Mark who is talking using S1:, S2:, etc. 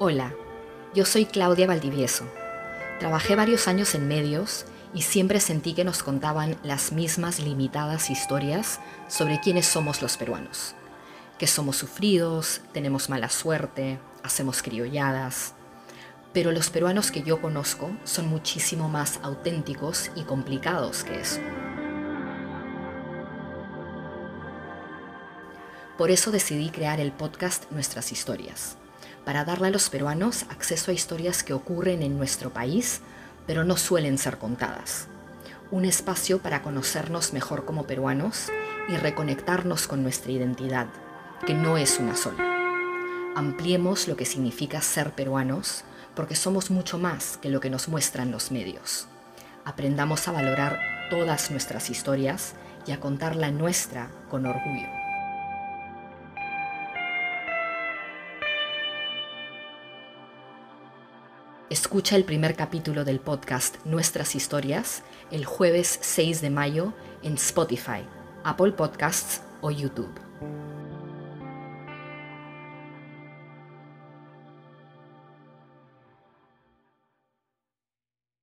S1: Hola, yo soy Claudia Valdivieso. Trabajé varios años en medios y siempre sentí que nos contaban las mismas limitadas historias sobre quiénes somos los peruanos. Que somos sufridos, tenemos mala suerte, hacemos criolladas. Pero los peruanos que yo conozco son muchísimo más auténticos y complicados que eso. Por eso decidí crear el podcast Nuestras Historias, para darle a los peruanos acceso a historias que ocurren en nuestro país, pero no suelen ser contadas. Un espacio para conocernos mejor como peruanos y reconectarnos con nuestra identidad, que no es una sola. Ampliemos lo que significa ser peruanos, porque somos mucho más que lo que nos muestran los medios. Aprendamos a valorar todas nuestras historias y a contar la nuestra con orgullo. Escucha el primer capítulo del podcast Nuestras Historias el jueves 6 de mayo en Spotify, Apple Podcasts o YouTube.